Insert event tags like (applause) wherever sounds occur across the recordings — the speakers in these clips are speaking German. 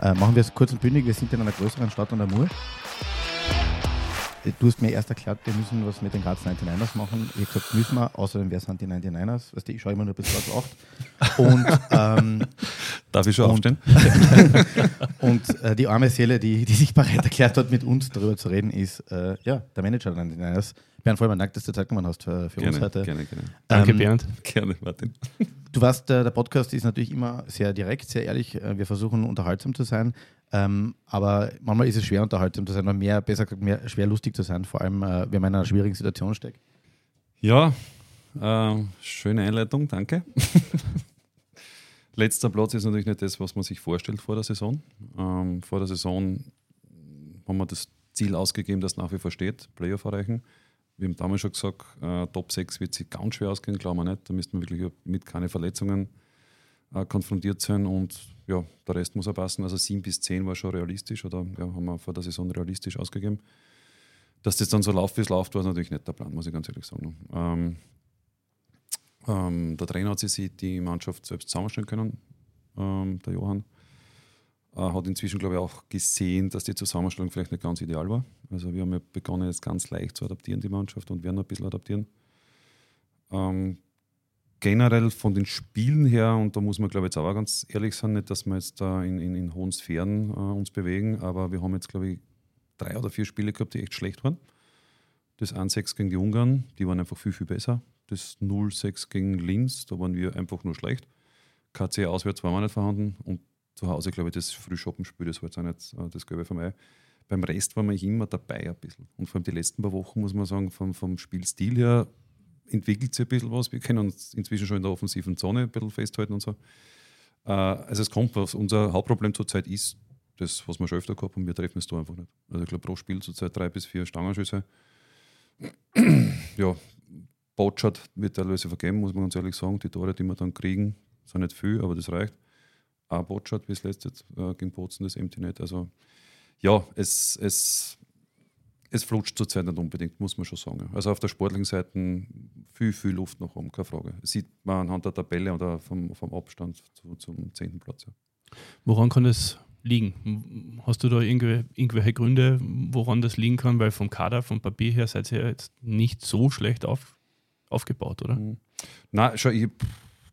Äh, machen wir es kurz und bündig. Wir sind in einer größeren Stadt an der Mur. Du hast mir erst erklärt, wir müssen was mit den Graz 99ers machen. Ich habe gesagt, müssen wir, außerdem wer sind die 99ers? Weißt du, ich schaue immer nur bis Platz 8. Und, (laughs) ähm, Darf ich schon und, aufstehen? (laughs) und äh, die arme Seele, die, die sich bereit erklärt hat, mit uns darüber zu reden, ist äh, ja, der Manager der 99ers. Bernd Vollmann, danke, dass du Zeit genommen hast für, für uns Gerne, heute. gerne, gerne. Danke, Ähm, Bernd. Gerne, Martin. Du weißt, äh, der Podcast ist natürlich immer sehr direkt, sehr ehrlich. Äh, Wir versuchen unterhaltsam zu sein. Ähm, aber manchmal ist es schwer, unterhaltsam zu sein, oder mehr, besser gesagt, mehr schwer lustig zu sein, vor allem, äh, wenn man in einer schwierigen Situation steckt. Ja, äh, schöne Einleitung, danke. (laughs) Letzter Platz ist natürlich nicht das, was man sich vorstellt vor der Saison. Ähm, vor der Saison haben wir das Ziel ausgegeben, das nach wie vor steht, Playoff erreichen. Wir haben damals schon gesagt, äh, Top 6 wird sich ganz schwer ausgehen, glauben wir nicht. Da müssten wir wirklich mit keine Verletzungen äh, konfrontiert sein und ja, der Rest muss auch passen. Also 7 bis 10 war schon realistisch oder ja, haben wir vor der Saison realistisch ausgegeben. Dass das dann so läuft, wie es läuft, war natürlich nicht der Plan, muss ich ganz ehrlich sagen. Ähm, ähm, der Trainer hat sich die Mannschaft selbst zusammenstellen können, ähm, der Johann. Äh, hat inzwischen, glaube ich, auch gesehen, dass die Zusammenstellung vielleicht nicht ganz ideal war. Also wir haben ja begonnen, jetzt ganz leicht zu adaptieren, die Mannschaft, und werden noch ein bisschen adaptieren. Ähm, generell von den Spielen her, und da muss man, glaube ich, jetzt auch ganz ehrlich sein, nicht, dass wir jetzt da in, in, in hohen Sphären äh, uns bewegen, aber wir haben jetzt, glaube ich, drei oder vier Spiele gehabt, die echt schlecht waren. Das 1-6 gegen die Ungarn, die waren einfach viel, viel besser. Das 0-6 gegen Linz, da waren wir einfach nur schlecht. KC auswärts waren wir nicht vorhanden und zu Hause, glaube ich, das Frühschoppenspiel, das war jetzt auch nicht äh, das Gelbe vom Ei. Beim Rest waren wir immer dabei ein bisschen. Und vor allem die letzten paar Wochen, muss man sagen, vom, vom Spielstil her entwickelt sich ein bisschen was. Wir können uns inzwischen schon in der offensiven Zone ein bisschen festhalten und so. Äh, also es kommt was. Unser Hauptproblem zurzeit ist das, was wir schon öfter gehabt haben, wir treffen es da einfach nicht. Also ich glaube pro Spiel zurzeit drei bis vier Stangenschüsse. (clears throat) ja, Botschat wird teilweise vergeben, muss man ganz ehrlich sagen. Die Tore, die wir dann kriegen, sind nicht viel, aber das reicht. Auch Botschat, wie es letztes äh, gegen Bozen, das empty nicht. Also ja, es, es, es flutscht zurzeit nicht unbedingt, muss man schon sagen. Also auf der sportlichen Seite viel, viel Luft noch oben, keine Frage. Sieht man anhand der Tabelle oder vom, vom Abstand zu, zum 10. Platz. Ja. Woran kann das liegen? Hast du da irgendwelche, irgendwelche Gründe, woran das liegen kann? Weil vom Kader, vom Papier her seid ihr jetzt nicht so schlecht auf, aufgebaut, oder? Mhm. Nein, schon, ich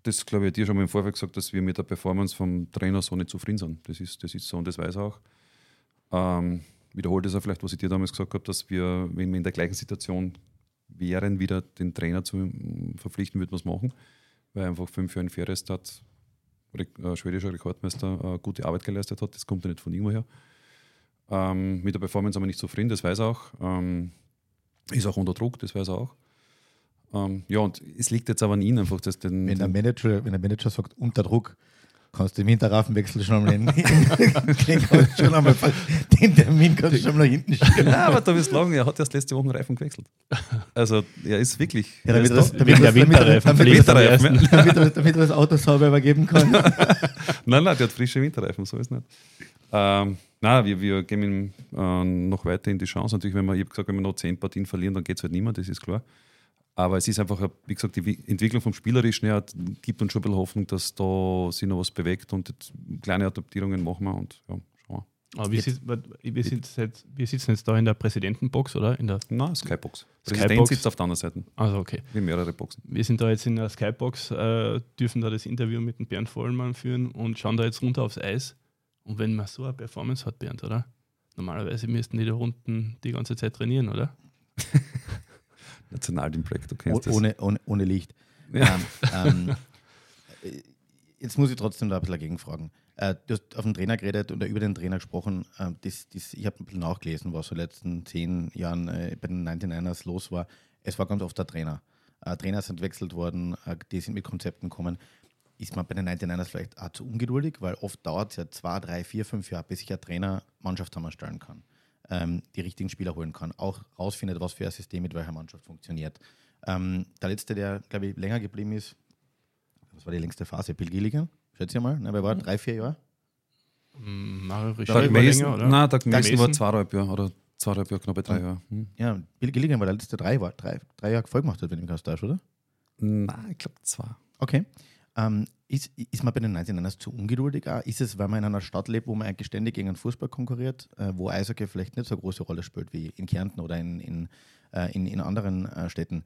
das glaube ich dir schon mal im Vorfeld gesagt, dass wir mit der Performance vom Trainer so nicht zufrieden sind. Das ist, das ist so und das weiß er auch. Ähm, wiederholt das auch vielleicht, was ich dir damals gesagt habe, dass wir, wenn wir in der gleichen Situation wären, wieder den Trainer zu verpflichten, würden wir es machen, weil einfach fünf Jahre in Ferestad, äh, schwedischer Rekordmeister, äh, gute Arbeit geleistet hat. Das kommt ja nicht von irgendwoher. Ähm, mit der Performance sind wir nicht zufrieden, das weiß er auch. Ähm, ist auch unter Druck, das weiß er auch. Ähm, ja, und es liegt jetzt aber an Ihnen einfach, dass den. Wenn der Manager, wenn der Manager sagt, unter Druck, kannst du im Hinterraffenwechsel schon mal den, (laughs) den, kannst du schon einmal, den Termin kannst du schon mal nach hinten schieben. Ja, aber da wirst du sagen, er hat erst letzte Woche einen Reifen gewechselt. Also er ist wirklich. Ja, er damit, ist das, da- damit, der Winterreifen damit, Winterreifen, (laughs) damit, damit, damit er das Auto sauber übergeben kann. (laughs) Nein, nein, der hat frische Winterreifen, so ist es nicht. Ähm, nein, wir, wir geben ihm äh, noch weiter in die Chance. Natürlich, wenn wir, ich habe gesagt, wenn wir noch zehn Partien verlieren, dann geht es halt mehr, das ist klar. Aber es ist einfach, wie gesagt, die Wi- Entwicklung vom Spielerischen her gibt uns schon ein bisschen Hoffnung, dass da sich noch was bewegt und jetzt kleine Adaptierungen machen wir und ja, schauen Aber wir, sit- wir, sind jetzt, wir sitzen jetzt da in der Präsidentenbox, oder? In der, wir. Nein, Skybox. Skybox. Präsident sitzt auf der anderen Seite, also okay. wie mehrere Boxen. Wir sind da jetzt in der Skybox, äh, dürfen da das Interview mit dem Bernd Vollmann führen und schauen da jetzt runter aufs Eis. Und wenn man so eine Performance hat, Bernd, oder? Normalerweise müssten die da unten die ganze Zeit trainieren, oder? (laughs) Nationalteam Projekt, du Oh, kennst das. ohne, ohne, ohne Licht. Ja. Ähm, ähm, äh, jetzt muss ich trotzdem da ein bisschen dagegen fragen. Äh, du hast auf den Trainer geredet oder über den Trainer gesprochen. Ähm, das, das, ich habe ein bisschen nachgelesen, was so in den letzten zehn Jahren äh, bei den 99ers los war. Es war ganz oft der Trainer. Äh, Trainer sind wechselt worden, äh, die sind mit Konzepten gekommen. Ist man bei den 99ers vielleicht auch zu ungeduldig, weil oft dauert es ja zwei, drei, vier, fünf Jahre, bis sich ein Trainer Mannschaft zusammenstellen kann, ähm, die richtigen Spieler holen kann, auch rausfindet, was für ein System mit welcher Mannschaft funktioniert. Ähm, der letzte, der, glaube ich, länger geblieben ist, das war die längste Phase, Bill Gilligan, schätze ich mal, ne, wer war drei, vier Jahre? Mm, Mario Richard länger, oder? nein, Doug Mason war zweieinhalb Jahre oder zweieinhalb Jahre, knappe drei Jahre. Hm. Ja, Bill Gilligan war der letzte drei, war, drei, drei Jahre voll gemacht hat, wenn ich mich ganz täusche, oder? Nein, ich glaube zwei. Okay. Ähm, ist, ist man bei den 99ers zu ungeduldig? Auch? Ist es, weil man in einer Stadt lebt, wo man eigentlich ständig gegen den Fußball konkurriert, äh, wo Eishockey vielleicht nicht so eine große Rolle spielt wie in Kärnten oder in, in, äh, in, in anderen äh, Städten?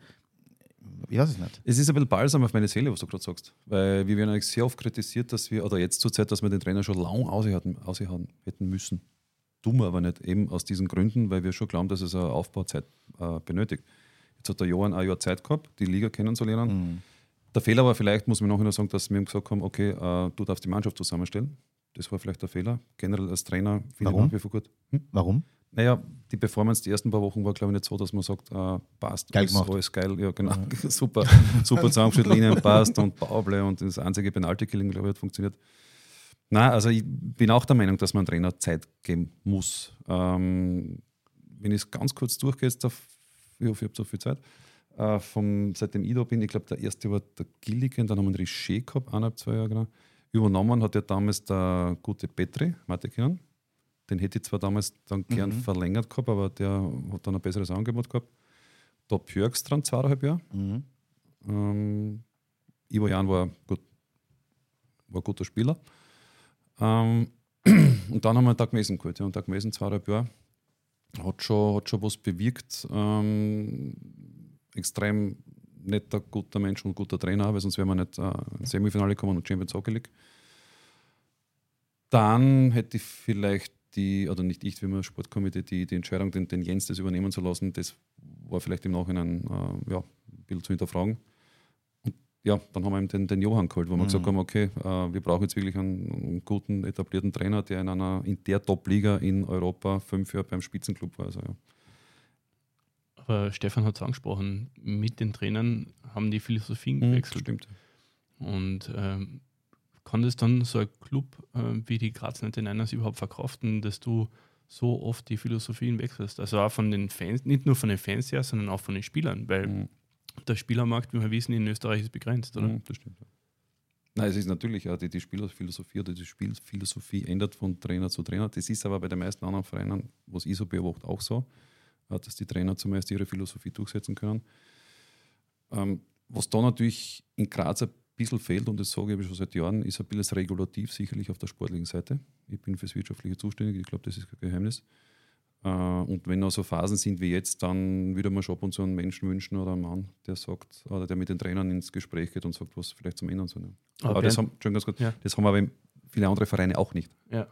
Ich weiß es nicht. Es ist ein bisschen balsam auf meine Seele, was du gerade sagst. Weil wir werden eigentlich sehr oft kritisiert, dass wir, oder jetzt zur Zeit, dass wir den Trainer schon lang aushauen, aushauen hätten müssen. Wir aber nicht, eben aus diesen Gründen, weil wir schon glauben, dass es eine Aufbauzeit äh, benötigt. Jetzt hat der Johann ein Jahr Zeit gehabt, die Liga kennenzulernen. Mhm. Der Fehler war vielleicht, muss man nachher noch sagen, dass wir ihm gesagt haben, okay, äh, du darfst die Mannschaft zusammenstellen. Das war vielleicht der Fehler. Generell als Trainer finde ich Warum? nach wie vor gut. Hm? Warum? Naja, die Performance die ersten paar Wochen war, glaube ich, nicht so, dass man sagt, äh, passt, Geil alles, gemacht. alles geil, ja genau, (laughs) super, super zusammengestellt, (laughs) Linien passt und Powerplay und das einzige Penalty-Killing, glaube ich, hat funktioniert. Nein, also ich bin auch der Meinung, dass man Trainer Zeit geben muss. Ähm, wenn ich es ganz kurz durchgehe, jetzt auf, ich hoffe, ich habe so viel Zeit, äh, vom, seitdem ich da bin, ich glaube, der erste war der Gilligan, dann haben wir einen Richer gehabt, eineinhalb, zwei Jahre genau. Übernommen hat ja damals der gute Petri, Matekian. Den hätte ich zwar damals dann gern Mhm. verlängert gehabt, aber der hat dann ein besseres Angebot gehabt. Da Björks dran, zweieinhalb Jahre. Mhm. Ähm, Ivo Jan war, gut, war ein guter Spieler. Ähm, (clears throat) und dann haben wir Doug Mason geholt. Ja. Und Doug Mason, zweieinhalb Jahre, hat schon, hat schon was bewirkt. Ähm, extrem netter, guter Mensch und guter Trainer, weil sonst wären wir nicht äh, ins Semifinale gekommen und Champions Hockey League. Dann hätte ich vielleicht die, oder nicht ich, wie man Sportkomitee, die, die Entscheidung, den, den Jens das übernehmen zu lassen, das war vielleicht im Nachhinein äh, ja, ein bisschen zu hinterfragen. Und ja, dann haben wir eben den, den Johann geholt, wo wir Mhm. gesagt haben, okay, äh, wir brauchen jetzt wirklich einen, einen guten, etablierten Trainer, der in einer in der Top-Liga in Europa fünf Jahre beim Spitzenclub war. Also, ja. Aber Stefan hat es angesprochen, mit den Trainern haben die Philosophien Mhm, gewechselt. stimmt. Und ähm, kann das dann so ein Club äh, wie die Graz 99ers überhaupt verkraften, dass du so oft die Philosophien wechselst? Also auch von den Fans, nicht nur von den Fans her, sondern auch von den Spielern, weil Mhm. der Spielermarkt, wie wir wissen, in Österreich ist begrenzt, oder? Mhm, das stimmt. Ja. Nein, es ist natürlich auch die, die Spielerphilosophie oder die Spielphilosophie ändert von Trainer zu Trainer. Das ist aber bei den meisten anderen Vereinen, was ich so beobachte, auch so, dass die Trainer zumeist ihre Philosophie durchsetzen können. Ähm, was da natürlich in Graz ein bisschen fehlt, und das sage ich schon seit Jahren, ist ein bisschen das Regulativ sicherlich auf der sportlichen Seite. Ich bin fürs Wirtschaftliche zuständig, ich glaube, das ist kein Geheimnis. Äh, Und wenn noch so Phasen sind wie jetzt, dann würde man schon ab und zu einen Menschen wünschen oder einen Mann, der sagt, oder der mit den Trainern ins Gespräch geht und sagt, was vielleicht zum Ändern sind. Aber Aber das haben, ganz kurz, Ja. das haben aber viele andere Vereine auch nicht. Ja.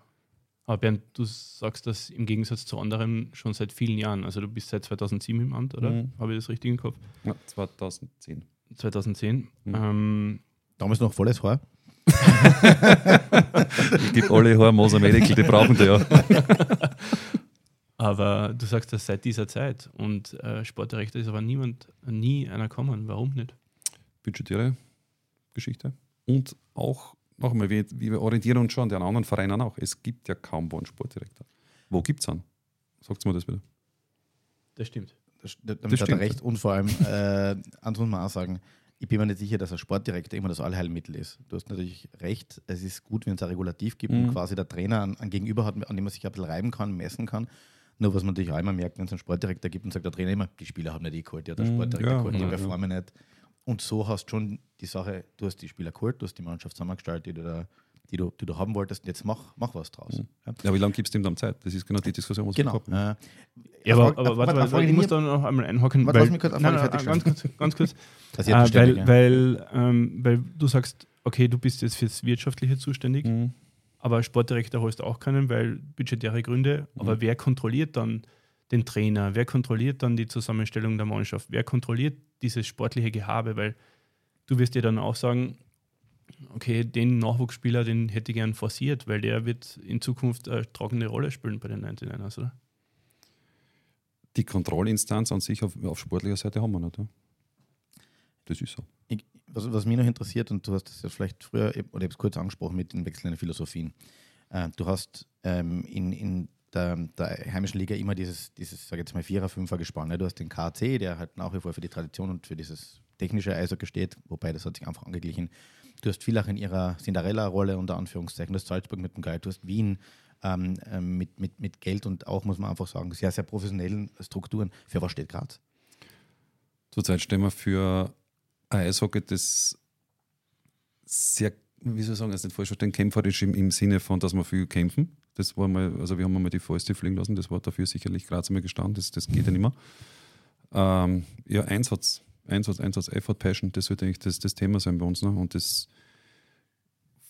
Aber Bernd, du sagst das im Gegensatz zu anderen schon seit vielen Jahren. Also du bist seit 2007 im Amt, oder? Mhm. Habe ich das richtig im Kopf? Ja, 2010. 2010. Mhm. Ähm, Damals noch volles Haar. (laughs) Ich gebe alle Hormoser Medical, die brauchen die ja. (laughs) aber du sagst das seit dieser Zeit und äh, Sportdirektor ist aber niemand, nie einer gekommen. Warum nicht? Budgetäre Geschichte. Und auch, noch einmal, wir, wir orientieren uns schon an den anderen Vereinen auch. Es gibt ja kaum wo einen Sportdirektor. Wo gibt es einen? Sagt mir das bitte. Das stimmt. Das, damit Das hat er stimmt. recht. Und vor allem, äh, man auch sagen, ich bin mir nicht sicher, dass ein Sportdirektor immer das Allheilmittel ist. Du hast natürlich recht, es ist gut, wenn es ein Regulativ gibt und Mhm. quasi der Trainer an, an Gegenüber hat, an dem man sich ein bisschen reiben kann, messen kann. Nur was man natürlich auch immer merkt, wenn es einen Sportdirektor gibt und sagt der Trainer immer, die Spieler haben nicht eh geholt, ja, der Mhm, Sportdirektor ja, geholt, die ja, performen nicht. Und so hast schon die Sache, du hast die Spieler geholt, du hast die Mannschaft zusammengestellt, die du, da, die du, die du haben wolltest, jetzt mach, mach was draus. Mhm. Ja. Ja, wie lange gibt es dem dann Zeit? Das ist genau die Diskussion, was Genau. wir haben. Äh, Ja, aber, Frage- aber eine warte, warte, ich muss da noch einmal einhaken. Warte, weil, lass mich kurz eine nein, nein, fertig ganz kurz, ganz kurz. (laughs) Äh, ständig, weil, ja. weil, ähm, weil du sagst, okay, du bist jetzt fürs Wirtschaftliche zuständig, Mhm. aber Sportdirektor holst du auch keinen, weil budgetäre Gründe. Aber Mhm. wer kontrolliert dann den Trainer? Wer kontrolliert dann die Zusammenstellung der Mannschaft? Wer kontrolliert dieses sportliche Gehabe? Weil du wirst dir dann auch sagen, okay, den Nachwuchsspieler, den hätte ich gern forciert, weil der wird in Zukunft eine tragende Rolle spielen bei den 99ers, oder? Die Kontrollinstanz an sich auf, auf sportlicher Seite haben wir nicht. Ja. Das ist so. Ich, was, was mich noch interessiert, und du hast es ja vielleicht früher, oder ich habe es kurz angesprochen mit den wechselnden Philosophien. Äh, du hast ähm, in, in der, der heimischen Liga immer dieses, dieses sage jetzt mal, Vierer-, Fünfer-Gespann. Ne? Du hast den KC, der halt nach wie vor für die Tradition und für dieses technische Eishockey steht, wobei das hat sich einfach angeglichen. Du hast Villach in ihrer Cinderella-Rolle unter Anführungszeichen, du hast Salzburg mit dem Geld, du hast Wien ähm, ähm, mit, mit, mit Geld und auch, muss man einfach sagen, sehr, sehr professionellen Strukturen. Für was steht Graz? Zurzeit stehen wir für Eishockey, das sehr, wie soll ich sagen, also nicht falsch verstehen, kämpferisch im, im Sinne von, dass wir viel kämpfen. Das war mal, also wir haben mal die Fäuste fliegen lassen, das war dafür sicherlich Graz einmal gestanden, das, das geht ja nicht mehr. Ähm, ja, Einsatz, Einsatz, Einsatz, Effort, Passion, das wird eigentlich das, das Thema sein bei uns. Ne? Und das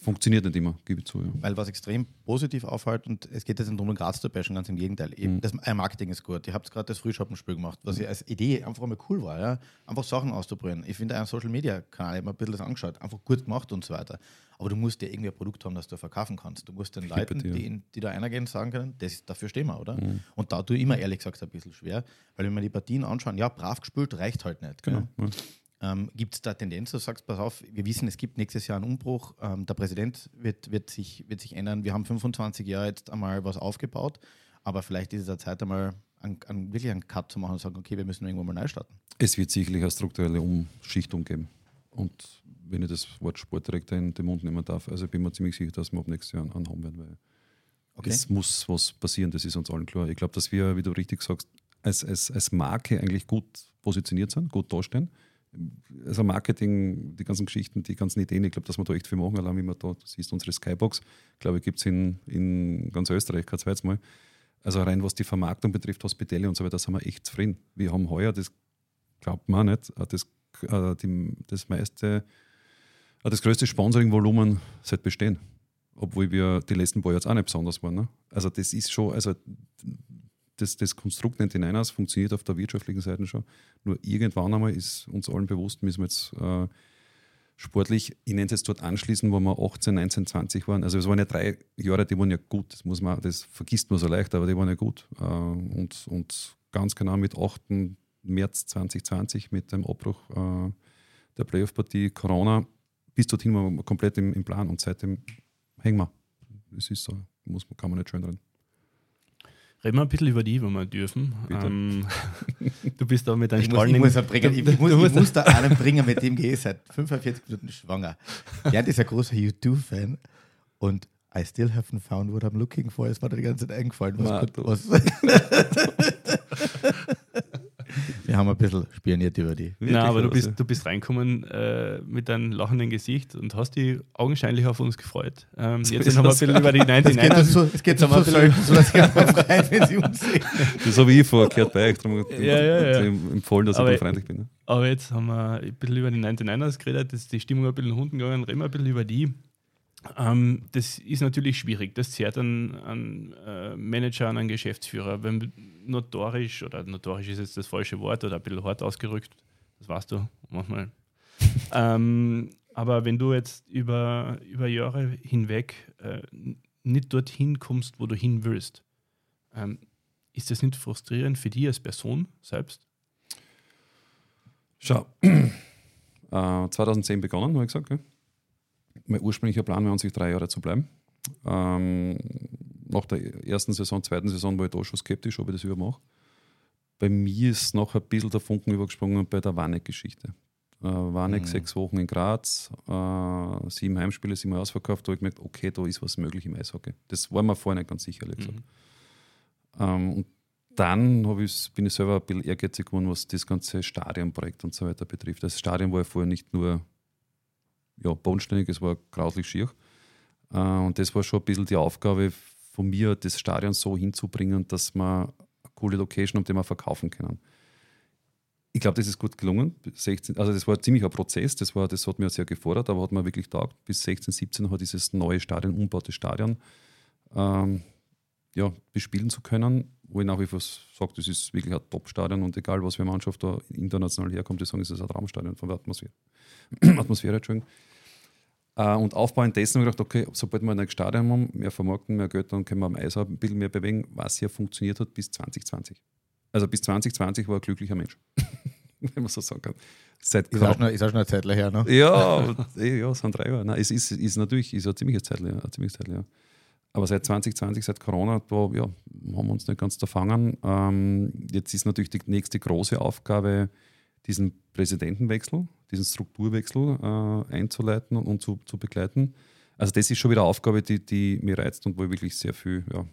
funktioniert nicht immer, gebe ich zu. Ja. Weil was extrem positiv auffällt, und es geht jetzt nicht darum, Graz zu bashen, ganz im Gegenteil. Eben, Mhm. das euer Marketing ist gut. Ihr habt gerade das Frühshoppenspiel gemacht, was ja als Idee einfach mal cool war. Ja? Einfach Sachen auszuprobieren. Ich finde, euren Social Media Kanal, ich habe mir ein bisschen das angeschaut, einfach gut gemacht und so weiter. Aber du musst ja irgendwie ein Produkt haben, das du verkaufen kannst. Du musst den Leuten, die, in- die da reingehen, sagen können, das ist, dafür stehen wir, oder? Mhm. Und da tue ich immer ehrlich gesagt ein bisschen schwer, weil wenn wir die Partien anschauen, ja, brav gespielt reicht halt nicht. Genau. Ja. Ähm, gibt es da Tendenz, du sagst, pass auf, wir wissen, es gibt nächstes Jahr einen Umbruch, ähm, der Präsident wird, wird, sich, wird sich ändern. Wir haben 25 Jahre jetzt einmal was aufgebaut, aber vielleicht ist es der Zeit einmal an, an, wirklich einen Cut zu machen und sagen, okay, wir müssen irgendwann mal neu starten. Es wird sicherlich eine strukturelle Umschichtung geben. Und wenn ich das Wort Sportdirektor in den Mund nehmen darf, also ich bin mir ziemlich sicher, dass wir ab nächstes Jahr einen einen haben werden, weil Okay. es muss was passieren, das ist uns allen klar. Ich glaube, dass wir, wie du richtig sagst, als, als, als Marke eigentlich gut positioniert sind, gut dastehen. Also Marketing, die ganzen Geschichten, die ganzen Ideen, ich glaube, dass wir da echt viel machen, allein wie man da, du siehst unsere Skybox, glaube ich, gibt es in, in ganz Österreich kein zweites Mal. Also rein was die Vermarktung betrifft, Hospitäle und so weiter, sind wir echt zufrieden. Wir haben heuer, das glaubt man nicht, äh, das, äh, die, das meiste, äh, das größte Sponsoring-Volumen seit bestehen. Obwohl wir die letzten paar Jahre auch nicht besonders waren. Ne? Also das ist schon, also das, das Konstrukt 99ers funktioniert auf der wirtschaftlichen Seite schon. Nur irgendwann einmal ist uns allen bewusst, müssen wir jetzt äh, sportlich, ich nenne es jetzt dort anschließen, wo wir 18, 19, 20 waren. Also es waren ja drei Jahre, die waren ja gut. Das, muss man, das vergisst man so leicht, aber die waren ja gut. Äh, und, und ganz genau mit 8. März 2020, mit dem Abbruch äh, der Playoff-Partie Corona, bis dorthin waren wir komplett im, im Plan und seitdem hängen wir. Das ist so, muss, kann man nicht schön reden. Reden wir ein bisschen über die, wenn wir dürfen. Ähm, (laughs) du bist da mit deinem Ich muss, ich, strahlenden- muss, einen bringen, ich, ich, muss, ich muss da einen bringen, mit dem gehe ich seit 45 Minuten schwanger. Gerd ist ein großer YouTube-Fan und I still haven't found what I'm looking for. Es war dir die ganze Zeit eingefallen. Was, was (laughs) Wir haben ein bisschen spioniert über die. Nein, aber du Wirklich, bist, du bist reinkommen äh, mit deinem lachenden Gesicht und hast dich augenscheinlich auf uns gefreut. Ähm, jetzt haben wir ein bisschen über die (laughs) Es geht 99 so, es geht Jetzt so, haben wir so ein bisschen- selten, so dass ich einfach freut, wenn sie uns sehen. Das habe ich vorher gehört bei euch, darum Ja, ja, ja. empfohlen, dass Aber- ich da freundlich bin. Ne? Aber jetzt haben wir ein bisschen über die 99ers geredet, jetzt ist die Stimmung ein bisschen nach unten gegangen, reden wir ein bisschen über die. Ähm, das ist natürlich schwierig. Das zehrt an, an äh, Manager, an einen Geschäftsführer. Wenn notorisch, oder notorisch ist jetzt das falsche Wort, oder ein bisschen hart ausgerückt, das weißt du manchmal. (laughs) ähm, aber wenn du jetzt über, über Jahre hinweg äh, nicht dorthin kommst, wo du hin willst, ähm, ist das nicht frustrierend für dich als Person selbst? Schau, (clears throat) äh, 2010 begonnen, habe ich gesagt. Gell? Mein ursprünglicher Plan war an sich drei Jahre zu bleiben. Ähm, nach der ersten Saison, zweiten Saison war ich da schon skeptisch, ob ich das übermache. Bei mir ist noch ein bisschen der Funken übergesprungen bei der Wanek-Geschichte. Äh, Wanek Mhm. sechs Wochen in Graz, äh, sieben Heimspiele, sieben ausverkauft. Da habe ich gemerkt, okay, da ist was möglich im Eishockey. Das war mir vorher nicht ganz sicher, ehrlich gesagt. Mhm. Ähm, und dann ich, bin ich selber ein bisschen ehrgeizig geworden, was das ganze Stadionprojekt und so weiter betrifft. Das Stadion war ja vorher nicht nur ja, bodenständig, es war grauslich schier. Äh, und das war schon ein bisschen die Aufgabe von mir, das Stadion so hinzubringen, dass man eine coole Location, um die wir verkaufen können. Ich glaube, das ist gut gelungen. Bis 16, also das war ziemlich ein Prozess, das, war, das hat mir sehr gefordert, aber hat mir wirklich taugt. Bis 16, 17 hat dieses neue Stadion, umbaute Stadion, ähm, ja, bespielen zu können, wo ich nach wie vor sage, das ist wirklich ein Top-Stadion und egal, was für eine Mannschaft da international herkommt, die sagen, es ist ein Traumstadion von der Atmosphäre. (clears throat) Atmosphäre, Entschuldigung. Äh, und aufbauend dessen habe ich gedacht, okay, sobald wir ein Stadion haben, mehr vermarkten, mehr Geld, dann können wir am Eis ein bisschen mehr bewegen, was ja funktioniert hat bis 2020. Also bis 2020 war ein glücklicher Mensch, (laughs) wenn man so sagen kann. Seit Ist auch, schon, ist auch schon eine Zeit her, ne? ja, (laughs) eh, ja, es sind drei Jahre. Nein, es ist, ist natürlich ist ein ziemliches Zeit, ein ziemliches Zeit, ja. Aber seit 2020, seit Corona, da ja, haben wir uns nicht ganz erfangen. Ähm, jetzt ist natürlich die nächste große Aufgabe, diesen Präsidentenwechsel, diesen Strukturwechsel äh, einzuleiten und zu, zu begleiten. Also das ist schon wieder eine Aufgabe, die, die mir reizt und wo ich wirklich sehr viel, ja,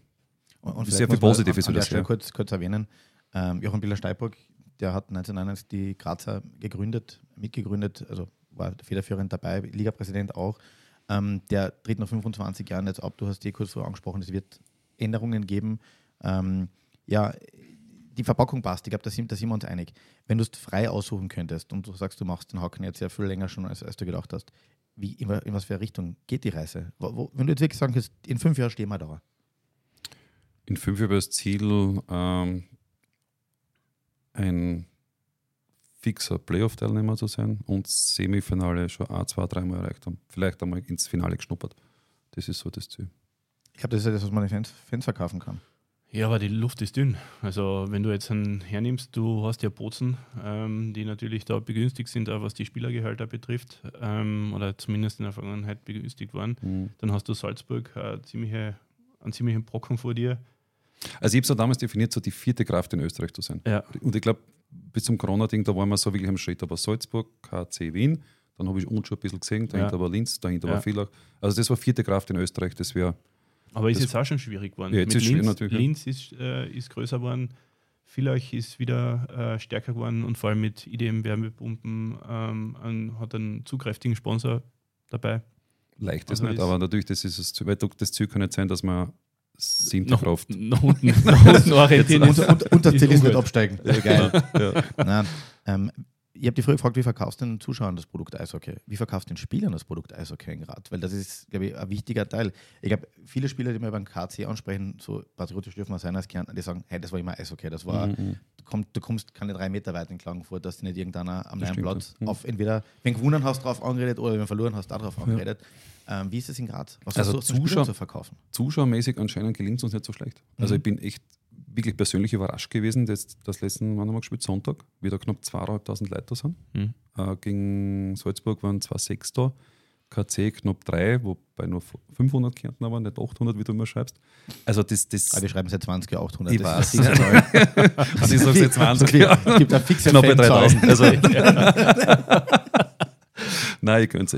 Und, und Sehr viel Positives an, an der Stelle kurz, kurz erwähnen. Ähm, Johann Biller-Steiburg, der hat 1991 die Grazer gegründet, mitgegründet, also war federführend dabei, Ligapräsident auch. Ähm, der tritt nach 25 Jahren jetzt ab. Du hast die kurz vorher angesprochen, es wird Änderungen geben. Ähm, ja, die Verpackung passt. Ich glaube, da sind, da sind wir uns einig. Wenn du es frei aussuchen könntest und du sagst, du machst den Haken jetzt sehr viel länger schon, als, als du gedacht hast, wie, in, in was für eine Richtung geht die Reise? Wo, wo, wenn du jetzt wirklich sagen kannst, in fünf Jahren stehen wir da. In fünf Jahren das Ziel, ähm, ein fixer Playoff-Teilnehmer zu sein und Semifinale schon ein, zwei, dreimal erreicht haben. Vielleicht einmal ins Finale geschnuppert. Das ist so das Ziel. Ich glaube, das ist ja das, was man den Fans, Fans verkaufen kann. Ja, aber die Luft ist dünn. Also wenn du jetzt einen hernimmst, du hast ja Bozen, ähm, die natürlich da begünstigt sind, auch was die Spielergehälter betrifft, ähm, oder zumindest in der Vergangenheit begünstigt waren. Mhm. Dann hast du Salzburg, äh, ziemliche, einen ziemlichen Brocken vor dir. Also ich habe es ja damals definiert, so die vierte Kraft in Österreich zu sein. Ja. Und ich glaube, bis zum Corona-Ding, da waren wir so wirklich am Schritt. Aber Salzburg, KC Wien, dann habe ich uns schon ein bisschen gesehen, dahinter ja. war Linz, dahinter ja. war Villach. Also das war vierte Kraft in Österreich, das wäre aber ist jetzt auch schon schwierig geworden. Ja, jetzt Mit ist Linz, natürlich. Linz ist, äh, ist größer geworden, Villach ist wieder äh, stärker geworden und vor allem mit IDM Wärmepumpen ähm, ein, hat einen zugkräftigen Sponsor dabei. Leicht ist also nicht, aber natürlich, das ist das, weil das Ziel kann nicht sein, dass man siebte Kraft. (laughs) Unten orientieren. und, und, und das Ziel nicht absteigen. Ja, geil. Ja. Nein, ähm, ich habe die früher gefragt, wie verkaufst du den Zuschauern das Produkt Eishockey? Wie verkaufst du den Spielern das Produkt Eishockey in Grad? Weil das ist, glaube ich, ein wichtiger Teil. Ich glaube, viele Spieler, die mir beim KC ansprechen, so patriotisch dürfen wir sein als Kärntner, die sagen, hey, das war immer Eishockey. Das war, mhm. du, kommst, du kommst keine drei Meter weit in Klagenfurt, dass du nicht irgendeiner am neuen Platz mhm. auf entweder, wenn gewonnen hast, drauf angeredet oder wenn verloren hast, darauf angeredet. Ja. Ähm, wie ist es in Graz? Was also Zuschauer, zu verkaufen? Zuschauermäßig anscheinend gelingt es uns nicht so schlecht. Also mhm. ich bin echt wirklich persönlich überrascht gewesen, dass das letzten, wann haben wir gespielt? Sonntag, wieder knapp 2.500 Leute sind. Mhm. Äh, gegen Salzburg waren zwar sechs da, KC knapp drei, wobei nur 500 Kärntner waren, nicht 800, wie du immer schreibst. Also das, das Aber wir schreiben seit 20 Jahren 800. Ich weiß. (laughs) also ich sage seit 20 (laughs) Jahren. Es gibt eine fixe Knapp bei 3000. Also, (laughs) nein, ich gönne es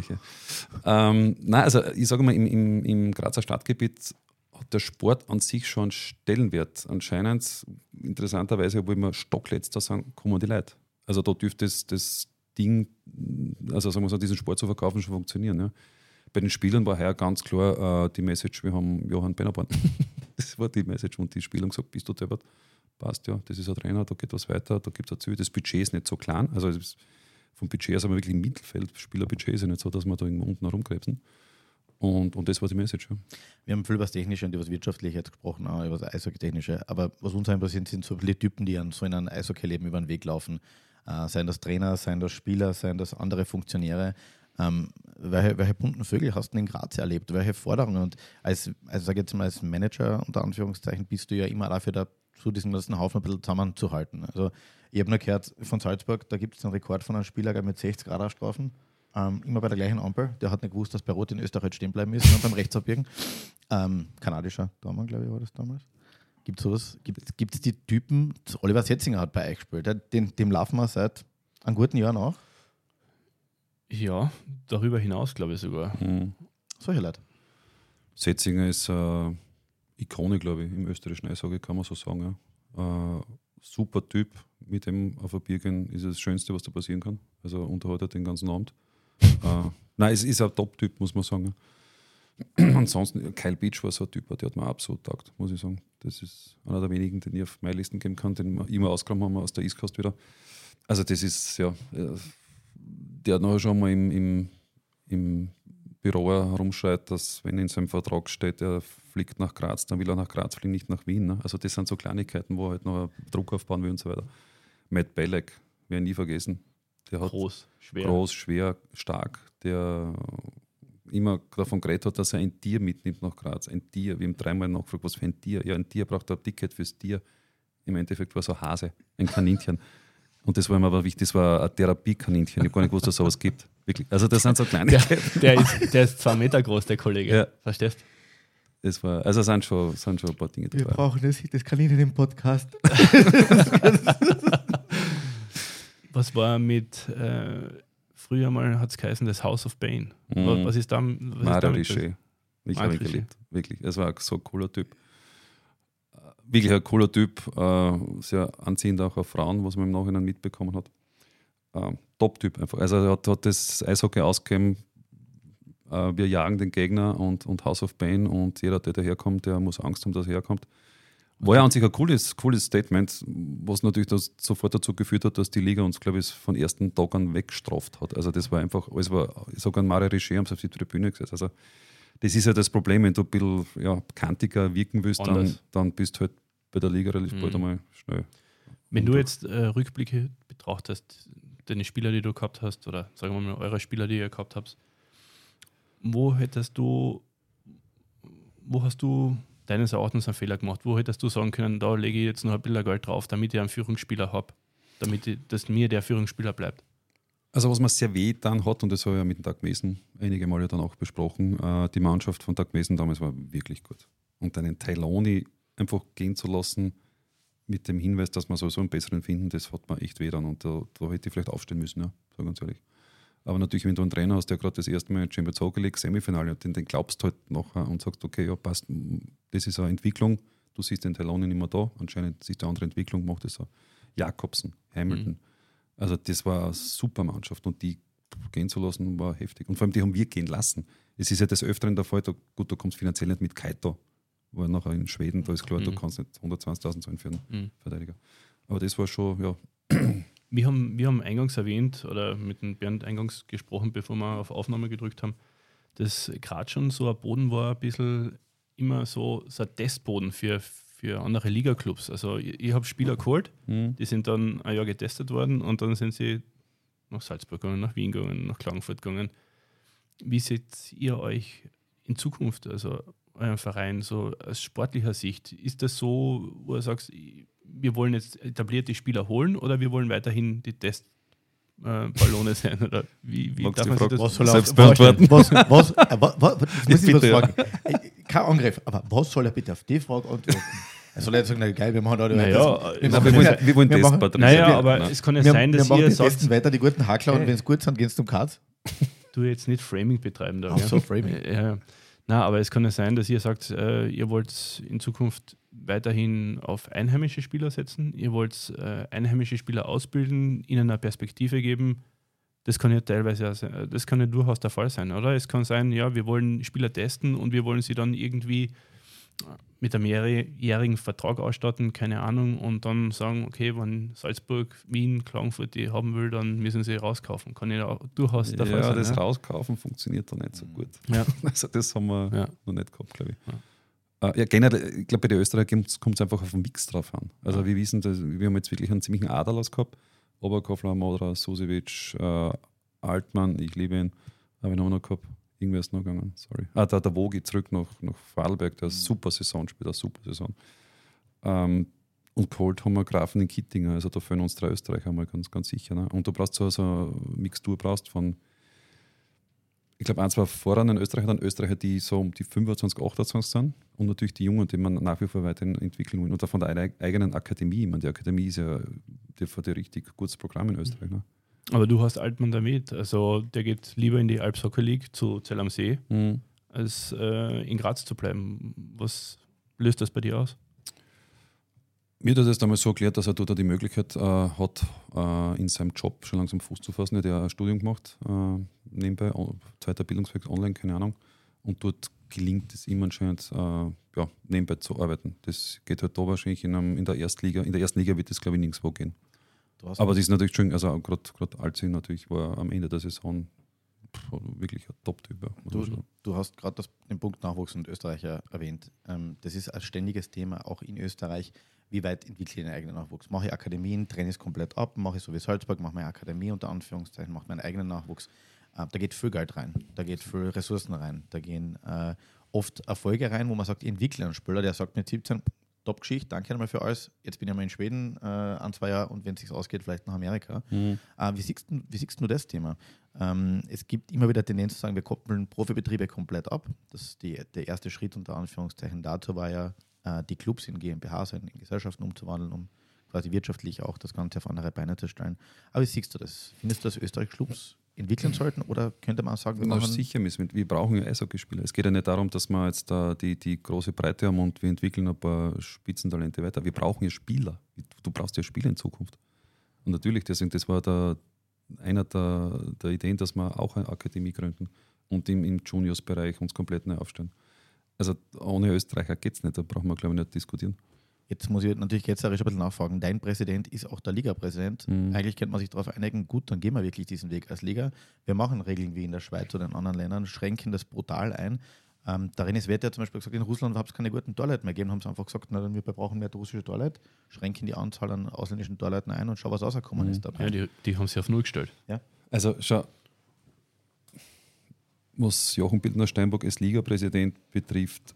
ähm, Nein, also ich sage mal, im, im, im Grazer Stadtgebiet hat der Sport an sich schon einen Stellenwert. Anscheinend, interessanterweise, obwohl wir stockletzter sagen, kommen die Leute. Also da dürfte das, das Ding, also sagen wir so, diesen Sport zu verkaufen, schon funktionieren. Ja. Bei den Spielern war heuer ganz klar äh, die Message, wir haben Johann Bennerborn. (laughs) das war die Message und die Spieler haben gesagt, bist du deppert? Passt ja, das ist ein Trainer, da geht was weiter, da gibt es Ziel. Das Budget ist nicht so klein, also vom Budget wir wirklich im Mittelfeld. Spielerbudget ist ja nicht so, dass wir da irgendwo unten herumkrebsen. Und, und das war die Message. Ja. Wir haben viel über das Technische und über das Wirtschaftliche jetzt gesprochen, auch über das Eishockey-Technische. Aber was uns interessiert, sind so viele Typen, die an so in einem Eishockey-Leben über den Weg laufen. Äh, seien das Trainer, seien das Spieler, seien das andere Funktionäre. Ähm, welche, welche bunten Vögel hast du in Graz erlebt? Welche Forderungen? Und als, also sage jetzt mal, als Manager unter Anführungszeichen bist du ja immer dafür da, zu diesem ganzen Haufen ein bisschen zusammenzuhalten. Also ich habe nur gehört von Salzburg, da gibt es einen Rekord von einem Spieler mit 60 Grad Strafen ähm, immer bei der gleichen Ampel. Der hat nicht gewusst, dass bei Rot in Österreich stehen bleiben ist, beim Rechtsabbiegen. Ähm, kanadischer Dormann, glaube ich, war das damals. Gibt es sowas? Gibt es die Typen? Oliver Setzinger hat bei euch gespielt. Den, dem laufen wir seit einem guten Jahr nach. Ja, darüber hinaus, glaube ich sogar. Mhm. Solche Leute. Setzinger ist äh, Ikone, glaube ich, im österreichischen Eishockey, kann man so sagen. Ja. Äh, super Typ, mit dem auf ein Bier gehen ist das Schönste, was da passieren kann. Also unterhaltet den ganzen Abend äh, nein, es ist ein Top-Typ, muss man sagen. (clears throat) Ansonsten, Kyle Beach war so ein Typ, der hat mir absolut taugt, muss ich sagen. Das ist einer der wenigen, den ich auf meine Listen geben kann, den wir immer ausgekommen haben aus der East Coast wieder. Also, das ist, ja, äh, der hat nachher schon mal im, im, im Büro herumschreit, dass, wenn in seinem Vertrag steht, er fliegt nach Graz, dann will er nach Graz fliegen, nicht nach Wien. Ne? Also, das sind so Kleinigkeiten, wo er halt noch Druck aufbauen will und so weiter. Matt Belleck, ich nie vergessen. Der hat groß, schwer. Groß, schwer, stark. Der immer davon geredet hat, dass er ein Tier mitnimmt nach Graz. Ein Tier. Wir haben dreimal nachgefragt, was für ein Tier. Ja, ein Tier braucht ein Ticket fürs Tier. Im Endeffekt war es ein Hase, ein Kaninchen. Und das war mir aber wichtig, das war ein Therapiekaninchen. Ich habe gar nicht gewusst, dass es sowas gibt. Wirklich. Also das sind so kleine. Der, der, ist, der ist zwei Meter groß, der Kollege. Ja. Verstehst das war, also sind schon, sind schon ein paar Dinge dabei. Wir brauchen das, das Kaninchen im Podcast. (laughs) was war mit, äh, früher mal hat es geheißen, das House of Bane. Mhm. Was ist da? Mario Richer. Ich habe ihn geliebt. Wirklich. Es war so ein cooler Typ. Äh, wirklich ein cooler Typ. Äh, sehr anziehend auch auf Frauen, was man im Nachhinein mitbekommen hat. Ähm, Top-Typ einfach. Also er hat, hat das Eishockey ausgegeben, äh, wir jagen den Gegner und, und House of Pain und jeder, der daherkommt, der muss Angst haben, dass er herkommt. War ja an sich ein cooles, cooles Statement, was natürlich das sofort dazu geführt hat, dass die Liga uns, glaube ich, von ersten Tag an weggestraft hat. Also das war einfach, alles war, ich sage an Mario Richer, haben sie auf die Tribüne gesetzt. Also das ist ja das Problem, wenn du ein bisschen ja, kantiger wirken willst, dann, dann bist du halt bei der Liga relativ Mhm. bald einmal schnell. Wenn du jetzt äh, Rückblicke betrachtest, deine Spieler, die du gehabt hast, oder sagen wir mal eure Spieler, die ihr gehabt habt, wo hättest du, wo hast du deines Erachtens einen Fehler gemacht? Wo hättest du sagen können, da lege ich jetzt noch ein bisschen Geld drauf, damit ich einen Führungsspieler habe, damit ich, dass mir der Führungsspieler bleibt? Also was man sehr weh dann hat, und das habe ich ja mit dem Doug Mason einige Male dann auch besprochen, äh, die Mannschaft von Doug Mason damals war wirklich gut. Und einen Tailoni einfach gehen zu lassen mit dem Hinweis, dass wir sowieso einen besseren finden, das hat man echt weh dann. Und da, da hätte ich vielleicht aufstehen müssen, ja, sag ganz ehrlich. Aber natürlich, wenn du einen Trainer hast, der gerade das erste Mal in Champions Hockey League Semifinale hat, den, den glaubst du halt nachher und sagst, okay, ja, passt, das ist eine Entwicklung, du siehst den Tailoni nicht mehr da, anscheinend siehst du eine andere Entwicklung, macht das so. Jakobsen, Hamilton. Also das war eine super Mannschaft und die gehen zu lassen war heftig. Und vor allem, die haben wir gehen lassen. Es ist ja des Öfteren der Fall, da, gut, du kommst finanziell nicht mit Kaito, war nachher in Schweden, da ist klar, du Mhm. kannst nicht 120.000 zahlen für einen Mhm. Verteidiger. Aber das war schon, ja, Wir haben, wir haben eingangs erwähnt oder mit dem Bernd eingangs gesprochen, bevor wir auf Aufnahme gedrückt haben, dass gerade schon so ein Boden war, ein bisschen immer so, so ein Testboden für, für andere Liga-Clubs. Also ich, ich habe Spieler geholt, die sind dann ein Jahr getestet worden und dann sind sie nach Salzburg gegangen, nach Wien gegangen, nach Klagenfurt gegangen. Wie seht ihr euch in Zukunft, also euren Verein, so aus sportlicher Sicht? Ist das so, wo du sagst, wir wollen jetzt etablierte Spieler holen oder wir wollen weiterhin die Testballone (laughs) sein? Oder wie, wie darf man sich die das Was soll er Selbst beantworten. Was, was, äh, was, was, (laughs) das muss ich was Bitte, ja. fragen. Äh, Kein Angriff, aber was soll er bitte auf die Frage antworten? Er soll jetzt sagen, na geil, wir machen da Naja, wir äh, Na, machen wir das- wollen, wir wollen wir machen- Naja, aber Nein. es kann ja wir, sein, wir dass machen ihr die sagt, weiter, die guten Hakler, und wenn es gut sind, gehen (laughs) sie zum Katz. du jetzt nicht Framing betreiben da. Ach so, Framing. Ja, ja. Na, aber es kann ja sein, dass ihr sagt, äh, ihr wollt in Zukunft weiterhin auf einheimische Spieler setzen, ihr wollt äh, einheimische Spieler ausbilden, ihnen eine Perspektive geben. Das kann ja teilweise, sein- das kann ja durchaus der Fall sein, oder? Es kann sein, ja, wir wollen Spieler testen und wir wollen sie dann irgendwie mit einem mehrjährigen Vertrag ausstatten, keine Ahnung, und dann sagen, okay, wenn Salzburg, Wien, Klagenfurt die haben will, dann müssen sie rauskaufen. Kann ja auch durchaus der Fall ja, sein. das ja? Rauskaufen funktioniert da nicht so gut. Ja. (laughs) Also das haben wir Ja. noch nicht gehabt, glaube ich. Ja. ja, generell, ich glaube, bei den Österreichern kommt es einfach auf den Mix drauf an. Also wir wissen, dass, wir haben jetzt wirklich einen ziemlichen Aderlass gehabt. Oberkofler, Modra, Susevic, äh, Altmann, ich liebe ihn. Aber wen haben wir noch gehabt? Irgendwer ist noch gegangen, sorry. Ah, der, der Wogi zurück nach, nach Vorarlberg, der eine super Saison spielt, eine super Saison. Ähm, und geholt haben wir Grafen in Kittinger, also da fehlen uns drei Österreicher mal ganz, ganz sicher. Ne? Und du brauchst so, so eine Mixtur brauchst von ich glaube, ein, zwei voran in Österreich, dann Österreicher, die so um die 25, 28 sind und natürlich die Jungen, die man nach wie vor weiterhin entwickeln will. Und auch von der eig- eigenen Akademie. Ich meine, die Akademie ist ja die ein richtig gutes Programm in Österreich. Ne? Aber du hast Altmann damit. Also der geht lieber in die Alps Hockey League zu Zell am See, als äh, in Graz zu bleiben. Was löst das bei dir aus? Mir hat er das damals so erklärt, dass er dort die Möglichkeit äh, hat, äh, in seinem Job schon langsam Fuß zu fassen. Er hat ja ein Studium gemacht, äh, nebenbei, zweiter Bildungsweg online, keine Ahnung. Und dort gelingt es ihm anscheinend, äh, ja, nebenbei zu arbeiten. Das geht halt da wahrscheinlich in, einem, in der Erstliga. In der ersten Liga wird das, glaube ich, nirgendwo gehen. Aber das ist natürlich schön, also gerade Alzi natürlich war am Ende der Saison wirklich ein Top-Typ. Du, du hast gerade den Punkt Nachwuchs und Österreicher erwähnt. Ähm, das ist ein ständiges Thema, auch in Österreich. Wie weit entwickle ich den eigenen Nachwuchs? Mache ich Akademien, trenne es komplett ab, mache ich so wie Salzburg, mache meine Akademie unter Anführungszeichen, mache meinen eigenen Nachwuchs. Äh, da geht viel Geld rein, da geht viel Ressourcen rein, da gehen äh, oft Erfolge rein, wo man sagt, ich entwickle einen Spieler, der sagt mit 17, Top-Geschichte, danke einmal für alles. Jetzt bin ich mal in Schweden äh, an zwei Jahren und wenn es sich ausgeht, vielleicht nach Amerika. Äh, wie, siehst, du- wie siehst du das Thema? Ähm, es gibt immer wieder Tendenz zu sagen, wir koppeln Profibetriebe komplett ab. Das die, der erste Schritt unter Anführungszeichen dazu war ja, äh, die Clubs in GmbH, in Gesellschaften umzuwandeln, um quasi wirtschaftlich auch das Ganze auf andere Beine zu stellen. Aber wie siehst du das? Findest du, dass Österreich Clubs entwickeln sollten oder könnte man sagen, wir Na, machen sicher müssen wir, wir brauchen ja Eishockeyspieler. Es geht ja nicht darum, dass wir jetzt da die, die große Breite haben und wir entwickeln ein paar Spitzentalente weiter. Wir brauchen ja Spieler. Du brauchst ja Spieler in Zukunft. Und natürlich, deswegen, das war der, einer der, der Ideen, dass wir auch eine Akademie gründen und im, im Juniors-Bereich uns komplett neu aufstellen. Also ohne Österreicher geht es nicht, da brauchen wir, glaube ich, nicht diskutieren. Jetzt muss ich natürlich ketzerisch ein bisschen nachfragen. Dein Präsident ist auch der Liga-Präsident. Mhm. Eigentlich könnte man sich darauf einigen, gut, dann gehen wir wirklich diesen Weg als Liga. Wir machen Regeln wie in der Schweiz oder in anderen Ländern, schränken das brutal ein. Ähm, darin ist Wette zum Beispiel gesagt, in Russland hat es keine guten Toiletten mehr gegeben, haben sie einfach gesagt, na, dann wir brauchen mehr russische Toilette, schränken die Anzahl an ausländischen Toiletten ein und schau, was rausgekommen Mhm. ist dabei. Ja, die, die haben sich auf Null gestellt. Also schau, was Jochen Bildner-Steinbock als Liga-Präsident betrifft,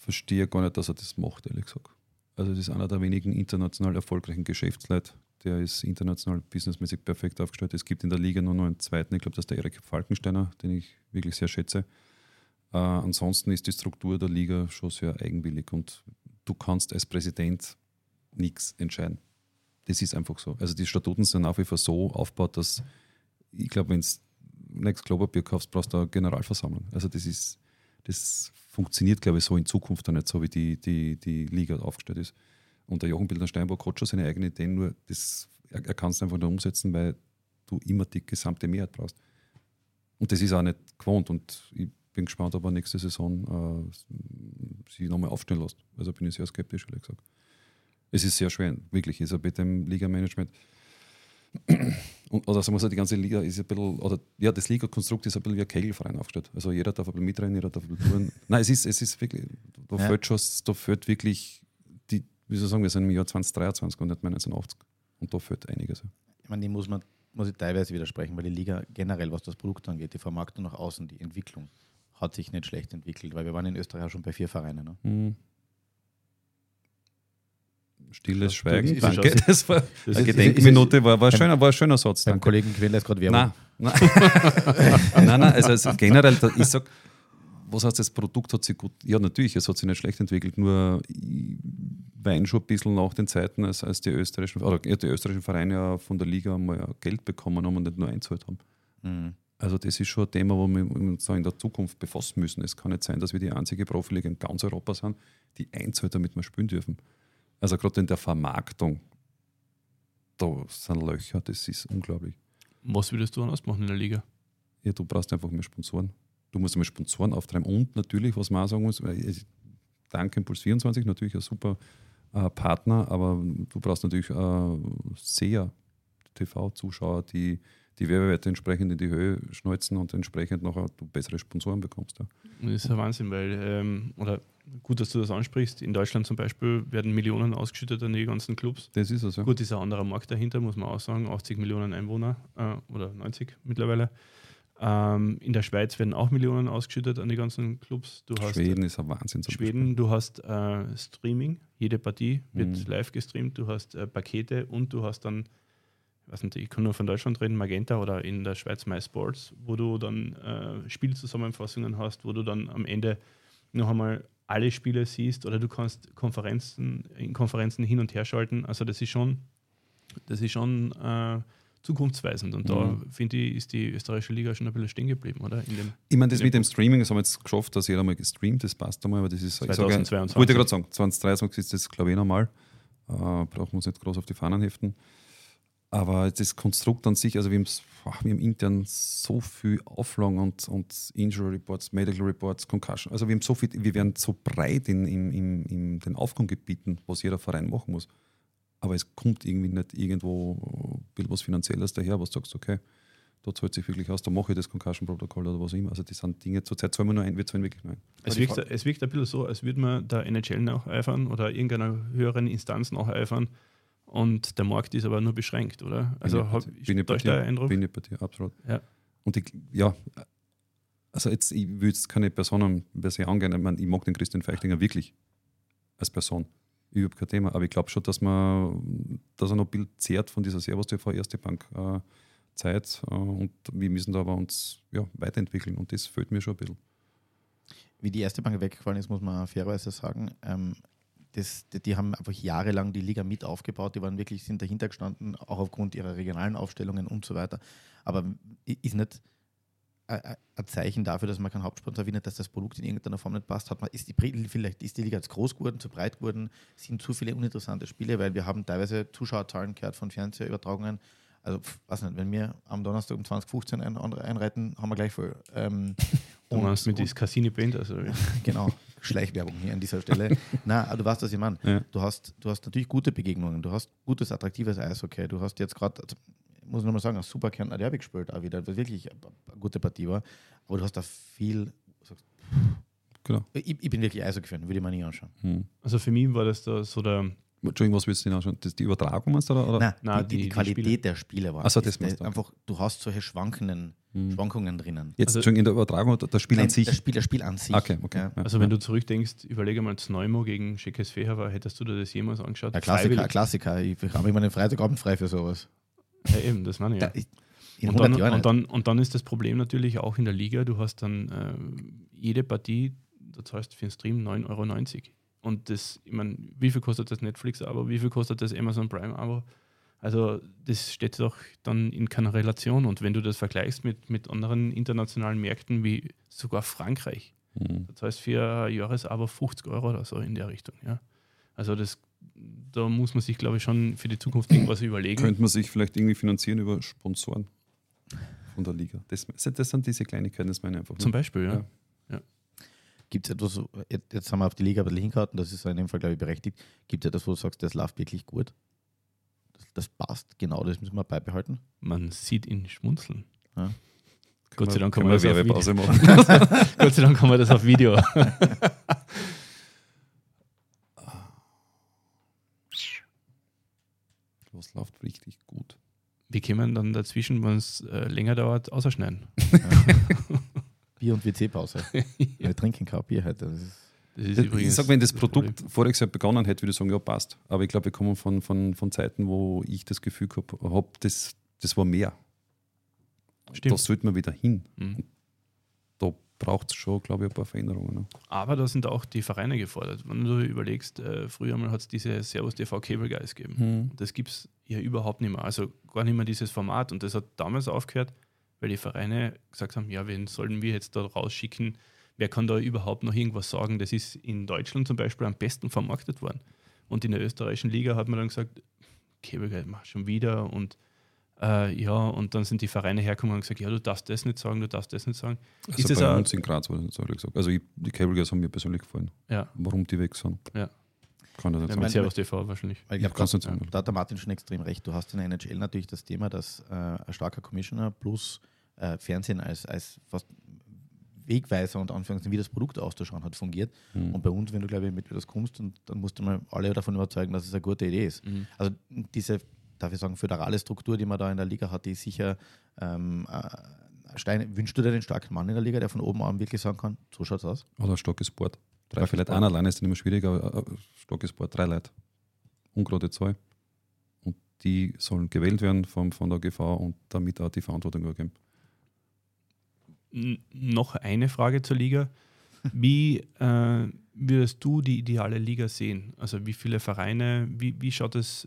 verstehe gar nicht, dass er das macht, ehrlich gesagt. Also das ist einer der wenigen international erfolgreichen Geschäftsleute. Der ist international businessmäßig perfekt aufgestellt. Es gibt in der Liga nur noch einen zweiten, ich glaube, das ist der Erik Falkensteiner, den ich wirklich sehr schätze. Äh, ansonsten ist die Struktur der Liga schon sehr eigenwillig und du kannst als Präsident nichts entscheiden. Das ist einfach so. Also die Statuten sind nach wie vor so aufgebaut, dass ich glaube, wenn du Klopapier kaufst, brauchst du eine Generalversammlung. Also das ist, das funktioniert, glaube ich, so in Zukunft auch nicht, so wie die, die, die Liga aufgestellt ist. Und der Jochen Bildner Steinbock hat schon seine eigenen Ideen, nur das, er, er kann es einfach nur umsetzen, weil du immer die gesamte Mehrheit brauchst. Und das ist auch nicht gewohnt und ich bin gespannt, ob er nächste Saison äh, sich nochmal aufstellen lässt. Also bin ich sehr skeptisch, ehrlich gesagt. Es ist sehr schwer, wirklich. Er mit dem Liga-Management und, oder sagen wir so, die ganze Liga ist ein bisschen, oder ja, das Liga-Konstrukt ist ein bisschen wie ein Kegelverein aufgestellt. Also jeder darf ein bisschen mitrennen, jeder darf ein bisschen tun. (laughs) Nein, es ist, es ist wirklich, da Ja. fehlt schon, da fehlt wirklich, die, wie soll ich sagen, wir sind im Jahr 2023 und nicht mehr 1980. Und da fehlt einiges. Ich meine, die muss man muss ich teilweise widersprechen, weil die Liga generell, was das Produkt angeht, die Vermarktung nach außen, die Entwicklung, hat sich nicht schlecht entwickelt, weil wir waren in Österreich auch schon bei vier Vereinen. Ne? Hm. Stilles Schweigen, ist danke. Das war Das eine ist- Gedenkminute, war, war, ein schöner, war ein schöner Satz. Beim Danke. Kollegen Quinn lässt gerade Werbung. Nein, nein. (laughs) nein, nein, also, also generell, ich sag, was heißt, das Produkt hat sich gut, ja natürlich, es hat sich nicht schlecht entwickelt, nur ich weine schon ein bisschen nach den Zeiten, als, als die österreichischen, oder ja, die österreichischen Vereine ja von der Liga mal Geld bekommen haben und nicht nur einzahlt haben. Mhm. Also das ist schon ein Thema, wo wir uns in der Zukunft befassen müssen. Es kann nicht sein, dass wir die einzige Profiliga in ganz Europa sind, die einzahlt, damit wir spielen dürfen. Also gerade in der Vermarktung, da sind Löcher, das ist unglaublich. Was würdest du anders machen in der Liga? Ja, du brauchst einfach mehr Sponsoren. Du musst mehr Sponsoren auftreiben. Und natürlich, was man auch sagen muss, danke Impuls 24, natürlich ein super äh, Partner, aber du brauchst natürlich äh, Seher, TV-Zuschauer, die die Werbewerte entsprechend in die Höhe schneuzen und entsprechend noch du bessere Sponsoren bekommst. Ja. Das ist ein Wahnsinn, weil, ähm, oder gut, dass du das ansprichst. In Deutschland zum Beispiel werden Millionen ausgeschüttet an die ganzen Clubs. Das ist es, ja. Gut, ist ein anderer Markt dahinter, muss man auch sagen. 80 Millionen Einwohner äh, oder 90 mittlerweile. Ähm, in der Schweiz werden auch Millionen ausgeschüttet an die ganzen Clubs. Du hast Schweden ist ein Wahnsinn. zum Schweden, du hast äh, Streaming, jede Partie wird Mhm. live gestreamt, du hast äh, Pakete und du hast dann, weiß nicht, ich kann nur von Deutschland reden, Magenta oder in der Schweiz MySports, wo du dann äh, Spielzusammenfassungen hast, wo du dann am Ende noch einmal alle Spiele siehst oder du kannst Konferenzen in Konferenzen hin und her schalten. Also das ist schon, das ist schon äh, zukunftsweisend und da Mhm. finde ich, ist die österreichische Liga schon ein bisschen stehen geblieben, oder? Dem Ich meine, das mit dem Streaming, das haben wir jetzt geschafft, dass jeder mal gestreamt, das passt einmal, aber das ist, ich sage, 2022. wollte ich gerade sagen, 2023 ist das, glaube ich, normal. Äh, brauchen wir uns nicht groß auf die Fahnen heften. Aber das Konstrukt an sich, also wir, haben intern so viel Auflagen und, und Injury Reports, Medical Reports, Concussion. Also wir haben so viel, wir werden so breit in, in, in, in den Aufgabengebieten, was jeder Verein machen muss. Aber es kommt irgendwie nicht irgendwo ein bisschen was Finanzielles daher, was du sagst, okay, da zahlt sich wirklich aus, da mache ich das Concussion-Protokoll oder was auch immer. Also das sind Dinge, zurzeit zahlen wir nur ein, wir zahlen wirklich nur ein. Es wirkt, es wirkt ein bisschen so, als würde man der NHL nacheifern oder irgendeiner höheren Instanz nacheifern und der Markt ist aber nur beschränkt, oder? Also Bin hab, ich, bin ich bei dir, Eindruck? bin ich bei dir, absolut. Ja. Und ich, ja, also jetzt, ich will jetzt keine Personen per se angehen, ich, meine, ich mag den Christian Feichtinger wirklich als Person. Überhaupt kein Thema, aber ich glaube schon, dass man, dass er noch ein Bild zehrt von dieser Servus TV Erste Bank äh, Zeit äh, und wir müssen da aber uns ja, weiterentwickeln und das fehlt mir schon ein bisschen. Wie die erste Bank weggefallen ist, muss man fairerweise sagen, ähm, das, die, die haben einfach jahrelang die Liga mit aufgebaut, die waren wirklich, sind dahinter gestanden, auch aufgrund ihrer regionalen Aufstellungen und so weiter. Aber ist nicht ein- Zeichen dafür, dass man keinen Hauptsponsor findet, dass das Produkt in irgendeiner Form nicht passt. Hat man, ist die, vielleicht ist die Liga zu groß geworden, zu breit geworden, sind zu viele uninteressante Spiele, weil wir haben teilweise Zuschauerzahlen gehört von Fernsehübertragungen, Also, weiß nicht, wenn wir am Donnerstag um 2015 ein, einreiten, haben wir gleich voll. Ähm, (laughs) und- meinst mit und- das Cassini Band, also (laughs) Genau, Schleichwerbung hier an dieser Stelle. (laughs) Na, aber du weißt, was ich meine. Ja. Du, hast, du hast natürlich gute Begegnungen, du hast gutes, attraktives Eishockey. Du hast jetzt gerade, also, muss ich nochmal sagen, ein super Kärntner Derby gespielt, auch wieder, was wirklich eine, eine gute Partie war. Aber du hast da viel. sagst, Genau. Ich, ich bin wirklich Eishockey-Fan, würde ich mir nie anschauen. Hm. Also für mich war das da so der, Entschuldigung, was willst du denn anschauen? Das die Übertragung meinst du? Oder? Nein, Nein, die, die, die- Qualität Spiele. der Spiele war. Ach so, das ist, du. einfach, du hast solche schwankenden Hm. Schwankungen drinnen. Jetzt, Also- Entschuldigung, in der Übertragung oder das Spiel Nein, an sich? Das Spiel, das Spiel an sich. Okay, okay. Ja. Ja. also wenn du zurückdenkst, überlege mal, Zneumo gegen Schickes Feher hättest du dir das jemals angeschaut? Ein Klassiker, ein? Klassiker. Ich, habe immer den Freitagabend frei für sowas. Ja, eben, das meine ich. Da, Ja. ich, Und 100 dann, und, nicht. dann, und dann ist das Problem natürlich auch in der Liga, du hast dann äh, jede Partie, da zahlst du für den Stream 9,90 Euro. Und das, ich meine, wie viel kostet das Netflix-Abo, wie viel kostet das Amazon Prime-Abo? Also das steht doch dann in keiner Relation. Und wenn du das vergleichst mit, mit anderen internationalen Märkten wie sogar Frankreich, Hm. das heißt für ein Jahresabo 50 Euro oder so in der Richtung. Ja. Also das, da muss man sich, glaube ich, schon für die Zukunft irgendwas überlegen. Könnte man sich vielleicht irgendwie finanzieren über Sponsoren von der Liga? Das, das sind diese Kleinigkeiten, das meine ich einfach. Zum Beispiel, ja. Ja. Gibt es etwas, jetzt, jetzt haben wir auf die Liga ein bisschen hingehalten, das ist in dem Fall, glaube ich, berechtigt. Gibt es etwas, wo du sagst, das läuft wirklich gut? Das, das passt, genau, das müssen wir beibehalten. Man sieht ihn schmunzeln. Können Gott sei wir- Dank kann man wir das auf Werbepause machen. (laughs) (laughs) Gott sei Dank haben wir das auf Video. (laughs) Was läuft richtig gut? Wir können dann dazwischen, wenn es äh, länger dauert, ausschneiden. Bier- und WC-Pause. (laughs) Wir trinken kein Bier heute. Das ist, ich sage, wenn das, Problem. Produkt voriges Jahr begonnen hätte, würde ich sagen, ja, passt. Aber ich glaube, wir kommen von, von, von Zeiten, wo ich das Gefühl gehabt habe, das, das war mehr. Stimmt. Da sollte man wieder hin. Mhm. Da braucht es schon, glaube ich, ein paar Veränderungen. Ne? Aber da sind auch die Vereine gefordert. Wenn du überlegst, äh, früher mal hat es diese Servus TV Cable Guys gegeben. Mhm. Das gibt es ja überhaupt nicht mehr. Also gar nicht mehr dieses Format. Und das hat damals aufgehört, weil die Vereine gesagt haben, ja, wen sollen wir jetzt da rausschicken? Wer kann da überhaupt noch irgendwas sagen? Das ist in Deutschland zum Beispiel am besten vermarktet worden. Und in der österreichischen Liga hat man dann gesagt, Cable mach schon wieder und äh, ja, und dann sind die Vereine hergekommen und gesagt, ja, du darfst das nicht sagen, du darfst das nicht sagen. Also ist bei uns in Graz wurde das ehrlich gesagt. Also ich, die Cable Guys haben mir persönlich gefallen. ja, Warum die weg sind, Ja. Kann nicht Ja, sagen. mit Servus TV wahrscheinlich. ich Ja, glaube, du da, nicht sagen. da hat der Martin schon extrem recht. Du hast in der NHL natürlich das Thema, dass äh, ein starker Commissioner plus äh, Fernsehen als, als fast Wegweiser und Anführungszeichen, wie das Produkt auszuschauen hat, fungiert. Mhm. Und bei uns, wenn du, glaube ich, mit das kommst, und dann musst du mal alle davon überzeugen, dass es eine gute Idee ist. Mhm. Also diese, darf ich sagen, föderale Struktur, die man da in der Liga hat, die ist sicher ähm, äh, Stein. Wünschst du dir den starken Mann in der Liga, der von oben an wirklich sagen kann, so schaut's aus? Oder starkes Sport. Drei, Sport. einer alleine ist dann immer schwierig, aber äh, starkes Sport, drei Leute. Ungerade zwei. Und die sollen gewählt werden vom, von der GV und damit auch die Verantwortung übergeben. N noch eine Frage zur Liga. Wie äh, würdest du die ideale Liga sehen? Also wie viele Vereine, wie, wie schaut es,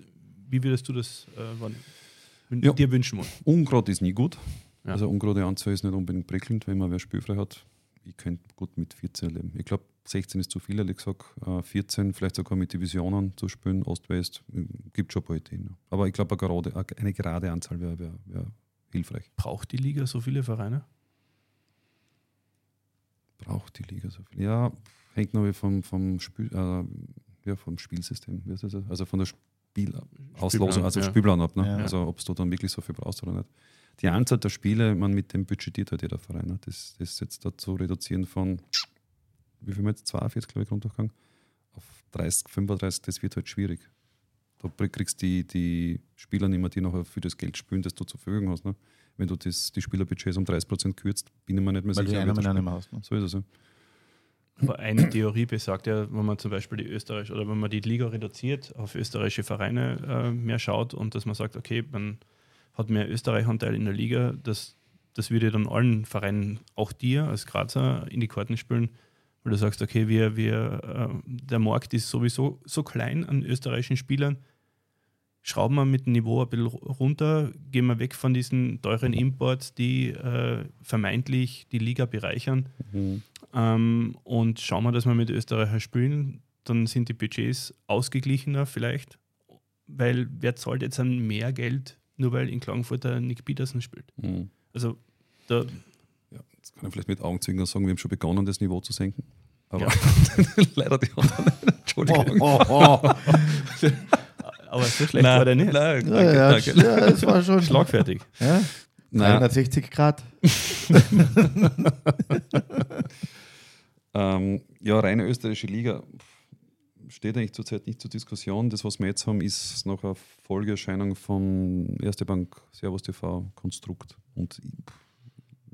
wie würdest du das äh, Ja. dir wünschen wollen? Ungrad ist nie gut. Ja. Also ungerade Anzahl ist nicht unbedingt prickelnd, wenn man wer spielfrei hat. Ich könnte gut mit 14 leben. Ich glaube, 16 ist zu viel, ehrlich gesagt. Äh, 14, vielleicht sogar mit Divisionen zu spielen, Ost-West, äh, gibt schon ein paar Ideen. ja. Aber ich glaube, eine gerade, eine gerade Anzahl wäre wär, wär hilfreich. Braucht die Liga so viele Vereine? Braucht die Liga so viel? Ja, hängt noch vom, vom, Spiel, äh, ja, vom Spielsystem. Wie heißt das? Also von der Spielauslosung, also ja. Spielplan ab. Ne? Ja. Also ob du dann wirklich so viel brauchst oder nicht. Die Anzahl der Spiele, man mit dem budgetiert halt jeder Verein. Ne? Das, das jetzt dazu reduzieren von, wie viel wir jetzt, 42, glaube ich, runtergegangen, auf 30, 35, das wird halt schwierig. Da kriegst du die, die Spieler nicht mehr, die nachher für das Geld spielen, das du zur Verfügung hast. Ne? Wenn du das, die Spielerbudgets um 30% kürzt, bin ich mir nicht mehr Weil du sicher. einer wer mit das einem spielt. hast. Ne? So ist es ja. Aber eine Theorie besagt ja, wenn man zum Beispiel die Österreich oder wenn man die Liga reduziert, auf österreichische Vereine äh, mehr schaut und dass man sagt, okay, man hat mehr Österreich-Anteil in der Liga, das, das würde dann allen Vereinen, auch dir als Grazer, in die Karten spielen, weil du sagst, okay, wir, wir, äh, der Markt ist sowieso so klein an österreichischen Spielern, schrauben wir mit dem Niveau ein bisschen runter, gehen wir weg von diesen teuren Imports, die äh, vermeintlich die Liga bereichern Mhm. ähm, und schauen wir, dass wir mit Österreicher spielen, dann sind die Budgets ausgeglichener vielleicht, weil wer zahlt jetzt an mehr Geld nur weil in Klagenfurt der Nick Peterson spielt. Mhm. Also da, Ja, jetzt kann ich vielleicht mit Augenzwinkern sagen, wir haben schon begonnen, das Niveau zu senken. Aber Ja. (laughs) leider die anderen. Entschuldigung. Oh, oh, oh. (laughs) aber so schlecht war der nicht. Nein, Ja, danke, ja, danke. ja, es war schon (laughs) Schlagfertig. Ja? Nein, 360 Grad. ähm, ja, reine österreichische Liga steht eigentlich zurzeit nicht zur Diskussion. Das, was wir jetzt haben, ist noch eine Folgeerscheinung von Erste Bank Servus TV Konstrukt. Und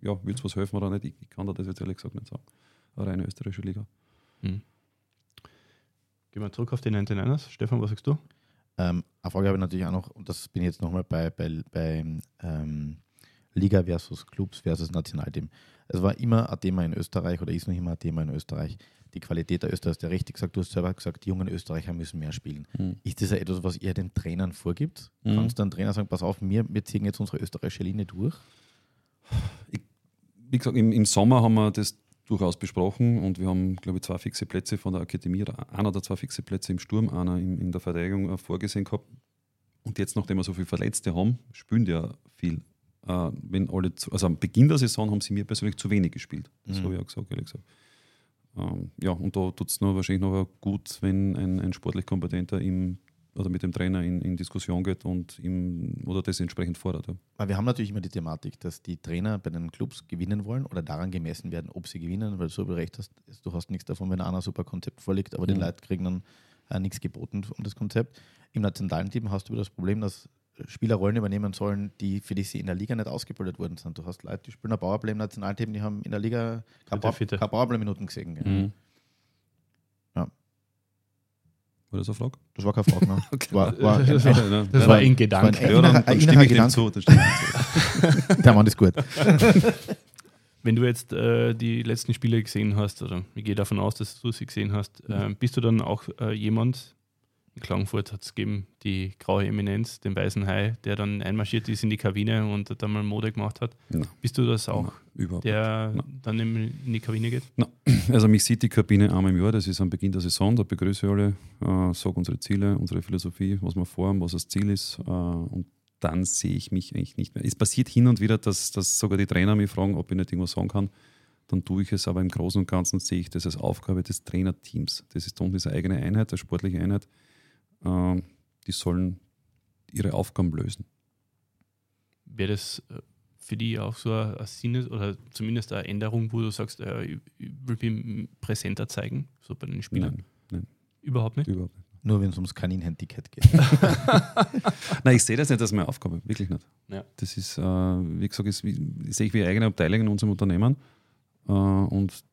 ja, wird es was helfen oder nicht? Ich, ich kann da das jetzt ehrlich gesagt nicht sagen. Eine reine österreichische Liga. Hm. Gehen wir zurück auf die 99ers. Stefan, was sagst du? Ähm, eine Frage habe ich natürlich auch noch, und das bin ich jetzt nochmal bei, bei, bei ähm, Liga versus Clubs versus Nationalteam. Es war immer ein Thema in Österreich oder ist noch immer ein Thema in Österreich. Die Qualität der Österreicher, du ja richtig gesagt, du hast selber gesagt, die jungen Österreicher müssen mehr spielen. Mhm. Ist das ja etwas, was ihr den Trainern vorgibt? Mhm. Kannst du einem Trainer sagen, pass auf, wir, wir ziehen jetzt unsere österreichische Linie durch? Wie gesagt, im, im Sommer haben wir das durchaus besprochen und wir haben, glaube ich, zwei fixe Plätze von der Akademie, einer oder zwei fixe Plätze im Sturm, einer in, in der Verteidigung äh, vorgesehen gehabt. Und jetzt, nachdem wir so viele Verletzte haben, spielen die ja viel. Äh, wenn alle zu, also am Beginn der Saison haben sie mir persönlich zu wenig gespielt. Das Mhm. habe ich auch gesagt, ehrlich gesagt. Ähm, ja, und da tut es wahrscheinlich noch gut, wenn ein, ein sportlich Kompetenter im, oder mit dem Trainer in, in Diskussion geht und ihm oder das entsprechend fordert. Ja. Weil wir haben natürlich immer die Thematik, dass die Trainer bei den Clubs gewinnen wollen oder daran gemessen werden, ob sie gewinnen, weil du so recht hast, du hast nichts davon, wenn einer ein super Konzept vorliegt, aber die Mhm. Leute kriegen dann äh, nichts geboten um das Konzept. Im nationalen Team hast du wieder das Problem, dass Spieler Rollen übernehmen sollen, die für die sie in der Liga nicht ausgebildet worden sind. Du hast Leute, die spielen ein Powerplay im Nationalteam, die haben in der Liga keine, Powerplay-Minuten gesehen. Mhm. Ja. War das eine Frage? Das war keine Frage. Ne? (laughs) Okay. War, war, (laughs) Das ein, war- Das Das war in Gedanken. ein- Ja, dann, Ein Gedanke. Dann stimme ich dem zu. (laughs) der Mann ist gut. Wenn du jetzt äh, die letzten Spiele gesehen hast, oder ich gehe davon aus, dass du sie gesehen hast, äh, bist du dann auch äh, jemand, in Klagenfurt hat es gegeben, die graue Eminenz, den weißen Hai, der dann einmarschiert ist in die Kabine und dann mal Mode gemacht hat. Nein. Bist du das auch, überhaupt der Nein. dann in, die Kabine geht? (clears throat) Also mich sieht die Kabine einmal im Jahr, das ist am Beginn der Saison, da begrüße ich alle, äh, sage unsere Ziele, unsere Philosophie, was wir vorhaben, was das Ziel ist äh, und dann sehe ich mich eigentlich nicht mehr. Es passiert hin und wieder, dass, dass sogar die Trainer mich fragen, ob ich nicht irgendwas sagen kann. Dann tue ich es, aber im Großen und Ganzen sehe ich das als Aufgabe des Trainerteams. Das ist dann diese eigene Einheit, eine sportliche Einheit. Äh, die sollen ihre Aufgaben lösen. Wäre das äh, für die auch so ein Sinne oder zumindest eine Änderung, wo du sagst, äh, ich will mich präsenter zeigen, so bei den Spielern? Nein, Überhaupt nicht? überhaupt nicht. Nur wenn es ums Kaninchen-Ticket geht. (laughs) Nein, ich sehe das nicht als meine Aufgabe, wirklich nicht. Ja. Das ist, äh, wie gesagt, ist, wie, sehe ich wie eine eigene Abteilung in unserem Unternehmen. Äh, und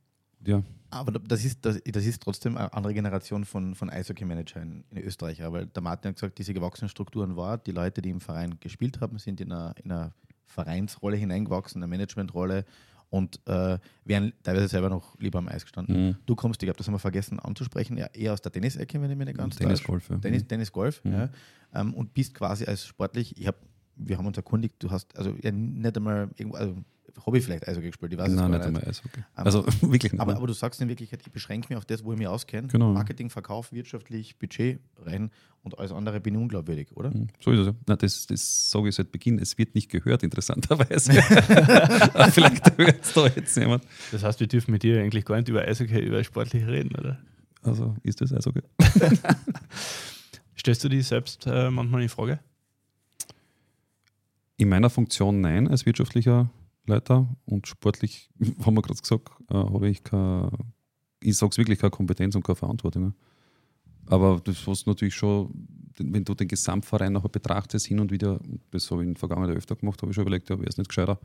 ja, Aber das ist, das, das ist trotzdem eine andere Generation von, von Eishockey-Manager in, Österreich. Weil der Martin hat gesagt, diese gewachsenen Strukturen war, die Leute, die im Verein gespielt haben, sind in einer, in einer Vereinsrolle hineingewachsen, in eine Managementrolle und äh, wären teilweise selber noch lieber am Eis gestanden. mhm. Du kommst, ich glaube, das haben wir vergessen anzusprechen, ja, eher aus der Tennis-Ecke, wenn ich mich nicht ganz Tennis. Golf. Ja. Tennis, Tennis, Golf, Mhm. ja, ähm, und bist quasi als sportlich, ich habe, wir haben uns erkundigt, du hast also ja, nicht einmal irgendwo, also Hobby vielleicht Eishockey gespielt, ich weiß es Nein, gar nicht einmal Eishockey. Aber- Also (laughs) wirklich nicht. aber, aber du sagst in Wirklichkeit, ich beschränke mich auf das, wo ich mich auskenne. Genau. Marketing, Verkauf, wirtschaftlich, Budget rein und alles andere bin ich unglaubwürdig, oder? Mhm. So ist es ja. Nein, das, das sage ich seit Beginn. Es wird nicht gehört, interessanterweise. (laughs) Aber Vielleicht hört es da jetzt jemand. Das heißt, wir dürfen mit dir eigentlich gar nicht über Eishockey, über Sportliche reden, oder? Also ist das Eishockey? (laughs) Stellst du dich selbst äh, manchmal in Frage? In meiner Funktion nein, als wirtschaftlicher Leiter und sportlich, (laughs) haben wir gerade gesagt, äh, habe ich keine, ich sage es wirklich, keine Kompetenz und keine Verantwortung. ja. Aber das was natürlich schon, wenn du den Gesamtverein nachher betrachtest, hin und wieder, das habe ich in der Vergangenheit öfter gemacht, habe ich schon überlegt, ja, wäre es nicht gescheiter,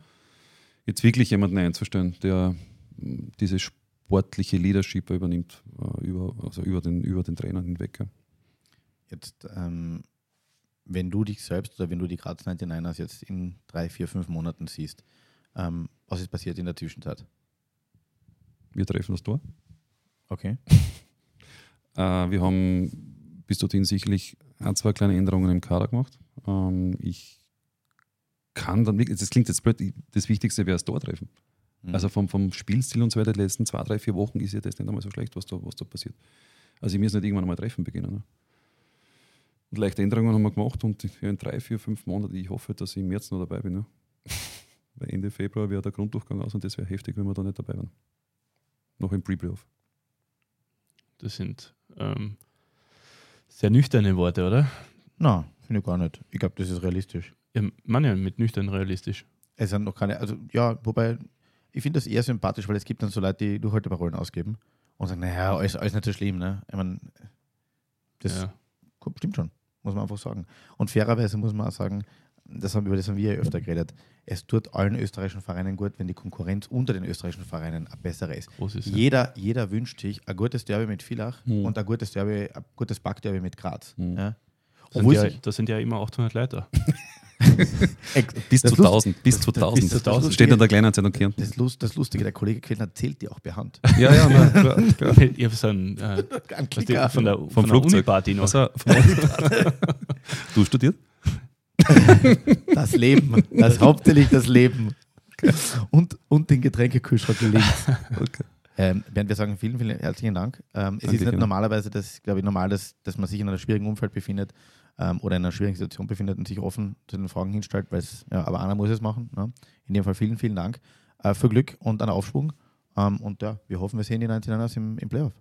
jetzt wirklich jemanden einzustellen, der mh, diese sportliche Leadership übernimmt, äh, über, also über den, über den Trainer hinweg. Ja. Jetzt, ähm, wenn du dich selbst oder wenn du die Graz 99ers jetzt in drei, vier, fünf Monaten siehst, ähm, was ist passiert in der Zwischenzeit? Wir treffen das Tor. Okay. (laughs) Äh, wir haben bis dorthin sicherlich ein, zwei kleine Änderungen im Kader gemacht. Ähm, ich kann dann wirklich, das klingt jetzt blöd, das Wichtigste wäre das Tor treffen. Mhm. Also vom, vom Spielstil und so weiter, die letzten zwei, drei, vier Wochen ist ja das nicht einmal so schlecht, was da, was da passiert. Also ich muss nicht irgendwann einmal treffen beginnen. Ne? Und leichte Änderungen haben wir gemacht und in drei, vier, fünf Monaten, ich hoffe, dass ich im März noch dabei bin. Ja. (laughs) Weil Ende Februar wäre der Grunddurchgang aus und das wäre heftig, wenn wir da nicht dabei wären. Noch im Pre-Playoff. Das sind ähm, sehr nüchterne Worte, oder? Na, finde ich gar nicht. Ich glaube, das ist realistisch. Ja, man ja mit nüchtern realistisch. Es sind noch keine, also ja, wobei, ich finde das eher sympathisch, weil es gibt dann so Leute, die Durchhalteparolen ausgeben und sagen, naja, alles, alles nicht so schlimm, ne? Ich meine, das Ja. stimmt schon, muss man einfach sagen. Und fairerweise muss man auch sagen, das haben, über das haben wir ja öfter geredet, es tut allen österreichischen Vereinen gut, wenn die Konkurrenz unter den österreichischen Vereinen eine bessere ist. Ist ja. Jeder, jeder wünscht sich ein gutes Derby mit Villach Mhm. und ein gutes Derby, ein gutes Backderby mit Graz. Mhm. Ja? Das sind, ja, das sind ja immer 800 Leute. (laughs) Bis zu Lust- 1000, bis zu das- 1000. bis zu 1000. Steht in der Kleinanzeitung Kärnten. Das, Lust, das Lustige, der Kollege Quellner zählt die auch per Hand. (laughs) Ja, ja, nein, klar, (laughs) klar. ich habe so einen äh, Ein von der, Vom von der Flugzeug. Uni-Party noch. Also, du studiert? (laughs) Das Leben, das hauptsächlich das Leben. Und, und den Getränkekühlschrank links. Okay. Ähm, Bernd, wir sagen vielen, vielen herzlichen Dank. Ähm, es Danke ist nicht normalerweise, das glaube ich, normal, dass, dass man sich in einem schwierigen Umfeld befindet ähm, oder in einer schwierigen Situation befindet und sich offen zu den Fragen hinstellt, weil es, ja, aber einer muss es machen. Ne? In dem Fall vielen, vielen Dank. Äh, für Glück und einen Aufschwung. Ähm, und ja, wir hoffen, wir sehen die 99ers im, im Playoff.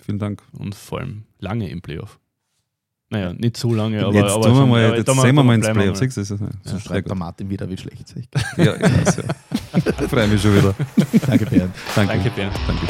Vielen Dank. Und vor allem lange im Playoff. Naja, nicht so lange, aber. jetzt aber tun wir mal, jetzt sehen wir mal ins Playoff. mal. Siehst du, das ist, das So ist schreibt der. Martin wieder, wie schlecht es sich. Ja, ja, so. (laughs) Freue mich schon wieder. Danke, Bernd. Danke. Danke, Bernd. Danke.